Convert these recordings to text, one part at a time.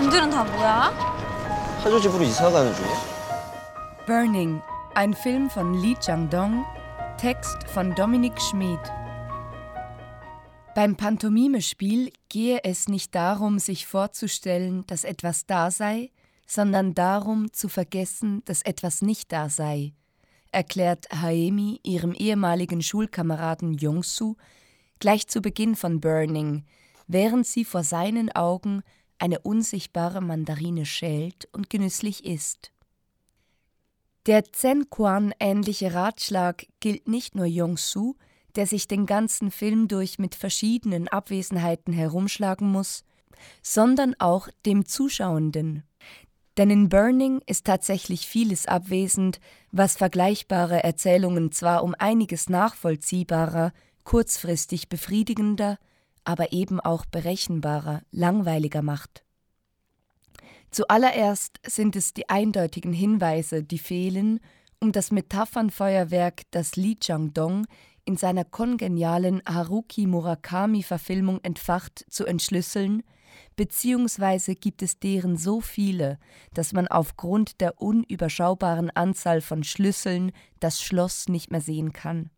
짐들은 다 뭐야? 하조 집으로 이사 가는 중이야? Burning, ein Film von Lee Chang-dong, Text von Dominik Schmid. Beim Pantomimespiel gehe es nicht darum, sich vorzustellen, dass etwas da sei, sondern darum zu vergessen, dass etwas nicht da sei, erklärt Haemi ihrem ehemaligen Schulkameraden Yongsu gleich zu Beginn von Burning, während sie vor seinen Augen eine unsichtbare Mandarine schält und genüsslich isst. Der Zen-Quan-ähnliche Ratschlag gilt nicht nur Yong-Su, der sich den ganzen Film durch mit verschiedenen Abwesenheiten herumschlagen muss, sondern auch dem Zuschauenden. Denn in Burning ist tatsächlich vieles abwesend, was vergleichbare Erzählungen zwar um einiges nachvollziehbarer, kurzfristig befriedigender, aber eben auch berechenbarer, langweiliger macht. Zuallererst sind es die eindeutigen Hinweise, die fehlen, um das Metaphernfeuerwerk, das Li Chang-dong in seiner kongenialen Haruki Murakami-Verfilmung entfacht, zu entschlüsseln, beziehungsweise gibt es deren so viele, dass man aufgrund der unüberschaubaren Anzahl von Schlüsseln das Schloss nicht mehr sehen kann.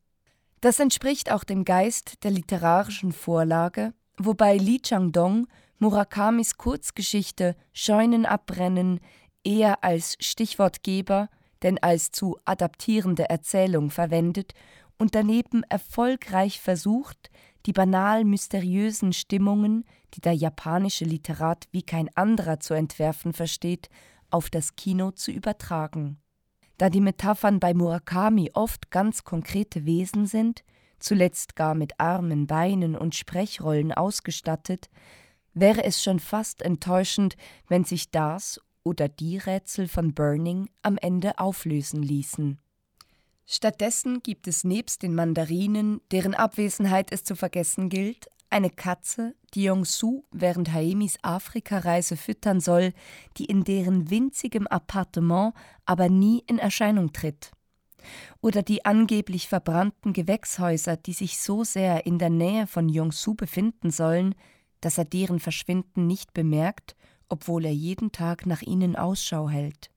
Das entspricht auch dem Geist der literarischen Vorlage, wobei Li Chang-dong Murakamis Kurzgeschichte Scheunen abbrennen eher als Stichwortgeber denn als zu adaptierende Erzählung verwendet und daneben erfolgreich versucht, die banal mysteriösen Stimmungen, die der japanische Literat wie kein anderer zu entwerfen versteht, auf das Kino zu übertragen. Da die Metaphern bei Murakami oft ganz konkrete Wesen sind, zuletzt gar mit Armen, Beinen und Sprechrollen ausgestattet, wäre es schon fast enttäuschend, wenn sich das oder die Rätsel von Burning am Ende auflösen ließen. Stattdessen gibt es nebst den Mandarinen, deren Abwesenheit es zu vergessen gilt, eine Katze, die Yong-Su während Haemis Afrikareise füttern soll, die in deren winzigem Appartement aber nie in Erscheinung tritt. Oder die angeblich verbrannten Gewächshäuser, die sich so sehr in der Nähe von Yong-Su befinden sollen, dass er deren Verschwinden nicht bemerkt, obwohl er jeden Tag nach ihnen Ausschau hält.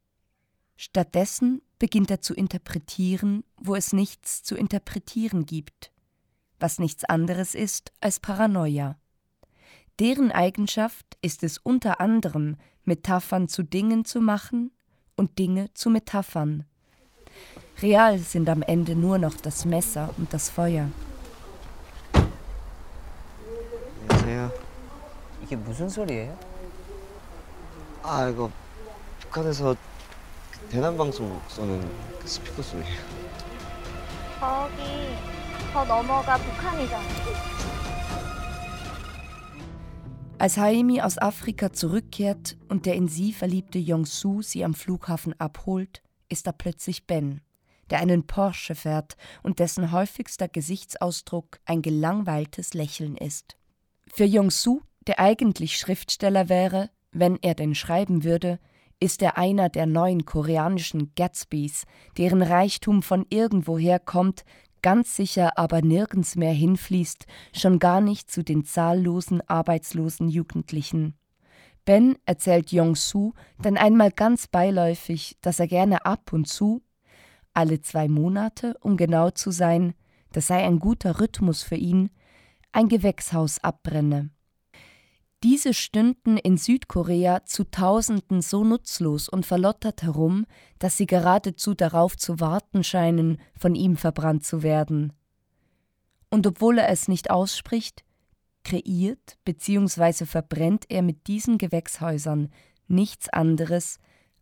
Stattdessen beginnt er zu interpretieren, wo es nichts zu interpretieren gibt was nichts anderes ist als Paranoia. Deren Eigenschaft ist es unter anderem, Metaphern zu Dingen zu machen und Dinge zu Metaphern. Real sind am Ende nur noch das Messer und das Feuer. 안녕하세요. 이게 무슨 소리예요? 아 이거 북한에서 대남 방송 쏘는 그 스피커 소리예요. 거기 더 넘어가 북한이잖아. Als Haemi aus Afrika zurückkehrt und der in sie verliebte Yong-Su sie am Flughafen abholt, ist da plötzlich Ben, der einen Porsche fährt und dessen häufigster Gesichtsausdruck ein gelangweiltes Lächeln ist. Für Yong-Su, der eigentlich Schriftsteller wäre, wenn er denn schreiben würde, ist er einer der neuen koreanischen Gatsbys, deren Reichtum von irgendwoher kommt, ganz sicher aber nirgends mehr hinfließt, schon gar nicht zu den zahllosen arbeitslosen Jugendlichen. Ben erzählt Yong-Su dann einmal ganz beiläufig, dass er gerne ab und zu, alle zwei Monate, um genau zu sein, das sei ein guter Rhythmus für ihn, ein Gewächshaus abbrenne. Diese stünden in Südkorea zu Tausenden so nutzlos und verlottert herum, dass sie geradezu darauf zu warten scheinen, von ihm verbrannt zu werden. Und obwohl er es nicht ausspricht, kreiert bzw. verbrennt er mit diesen Gewächshäusern nichts anderes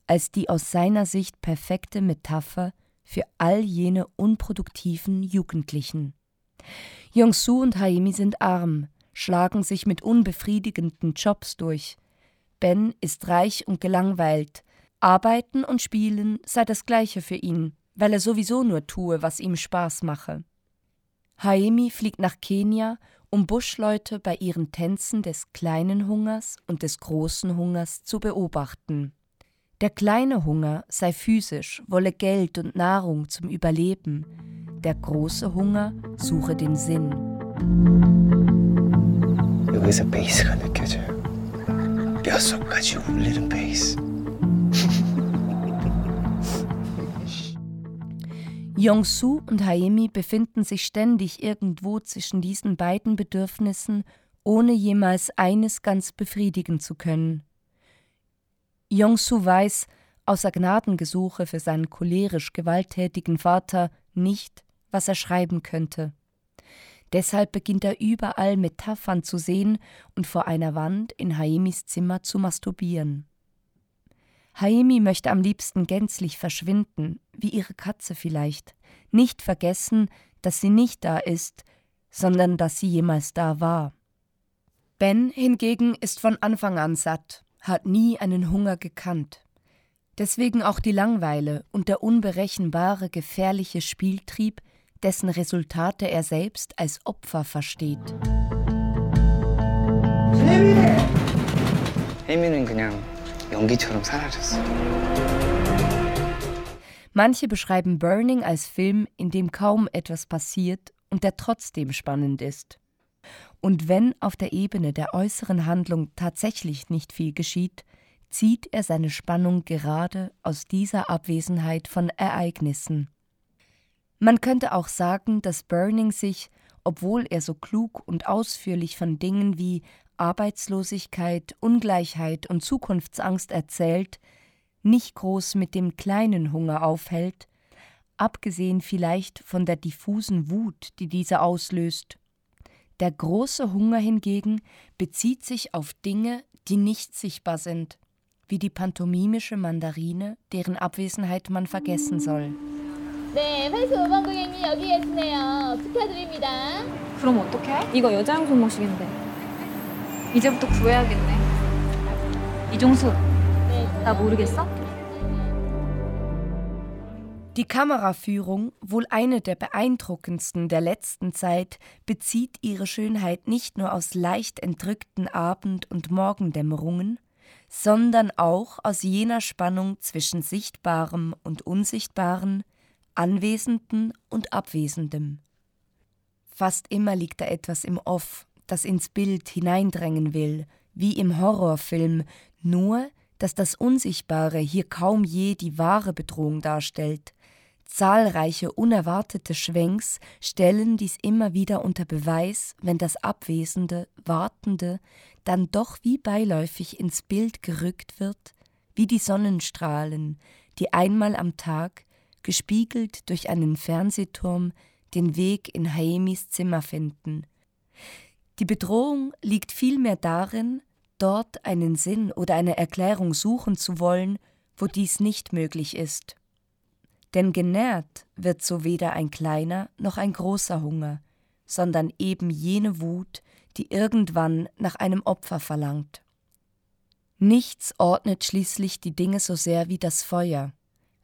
als die aus seiner Sicht perfekte Metapher für all jene unproduktiven Jugendlichen. Yong-Su und Haimi sind arm, schlagen sich mit unbefriedigenden Jobs durch. Ben ist reich und gelangweilt. Arbeiten und Spielen sei das gleiche für ihn, weil er sowieso nur tue, was ihm Spaß mache. Haemi fliegt nach Kenia, um Buschleute bei ihren Tänzen des kleinen Hungers und des großen Hungers zu beobachten. Der kleine Hunger sei physisch, wolle Geld und Nahrung zum Überleben. Der große Hunger suche den Sinn. 여기서 베이스가 느껴져요. 뼛속까지 울리는 베이스. Yong-Su und Haemi befinden sich ständig irgendwo zwischen diesen beiden Bedürfnissen, ohne jemals eines ganz befriedigen zu können. Yong-Su weiß, außer Gnadengesuche für seinen cholerisch gewalttätigen Vater, nicht, was er schreiben könnte. Deshalb beginnt er überall Metaphern zu sehen und vor einer Wand in Haemis Zimmer zu masturbieren. Haemi möchte am liebsten gänzlich verschwinden, wie ihre Katze vielleicht, nicht vergessen, dass sie nicht da ist, sondern dass sie jemals da war. Ben hingegen ist von Anfang an satt, hat nie einen Hunger gekannt. Deswegen auch die Langeweile und der unberechenbare, gefährliche Spieltrieb, dessen Resultate er selbst als Opfer versteht. Manche beschreiben Burning als Film, in dem kaum etwas passiert und der trotzdem spannend ist. Und wenn auf der Ebene der äußeren Handlung tatsächlich nicht viel geschieht, zieht er seine Spannung gerade aus dieser Abwesenheit von Ereignissen. Man könnte auch sagen, dass Burning sich, obwohl er so klug und ausführlich von Dingen wie Arbeitslosigkeit, Ungleichheit und Zukunftsangst erzählt, nicht groß mit dem kleinen Hunger aufhält, abgesehen vielleicht von der diffusen Wut, die diese auslöst. Der große Hunger hingegen bezieht sich auf Dinge, die nicht sichtbar sind, wie die pantomimische Mandarine, deren Abwesenheit man vergessen soll. 네, 팔수 5번 고객님 여기 계시네요. 축하드립니다. 그럼 어떡해? 이거 여자용 손목시계인데. 이제부터 구해야겠네. 이종수, 나 모르겠어? Die Kameraführung, wohl eine der beeindruckendsten der letzten Zeit, bezieht ihre Schönheit nicht nur aus leicht entrückten Abend- und Morgendämmerungen, sondern auch aus jener Spannung zwischen Sichtbarem und Unsichtbaren, Anwesenden und Abwesendem. Fast immer liegt da etwas im Off, das ins Bild hineindrängen will, wie im Horrorfilm, nur dass das Unsichtbare hier kaum je die wahre Bedrohung darstellt. Zahlreiche unerwartete Schwenks stellen dies immer wieder unter Beweis, wenn das Abwesende, Wartende dann doch wie beiläufig ins Bild gerückt wird, wie die Sonnenstrahlen, die einmal am Tag, gespiegelt durch einen Fernsehturm, den Weg in Haemis Zimmer finden. Die Bedrohung liegt vielmehr darin, dort einen Sinn oder eine Erklärung suchen zu wollen, wo dies nicht möglich ist. Denn genährt wird so weder ein kleiner noch ein großer Hunger, sondern eben jene Wut, die irgendwann nach einem Opfer verlangt. Nichts ordnet schließlich die Dinge so sehr wie das Feuer,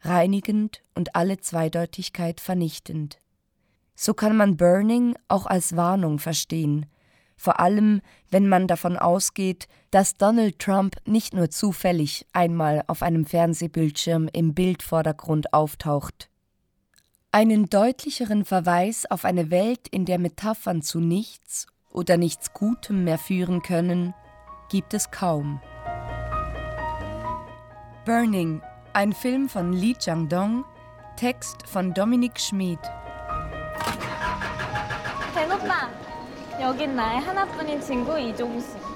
reinigend und alle Zweideutigkeit vernichtend. So kann man Burning auch als Warnung verstehen, vor allem wenn man davon ausgeht, dass Donald Trump nicht nur zufällig einmal auf einem Fernsehbildschirm im Bildvordergrund auftaucht. Einen deutlicheren Verweis auf eine Welt, in der Metaphern zu nichts oder nichts Gutem mehr führen können, gibt es kaum. Burning, ein Film von Lee Chang-dong, Text von Dominik Schmid. 벤 오빠, 여긴 나의 하나뿐인 친구 이종수.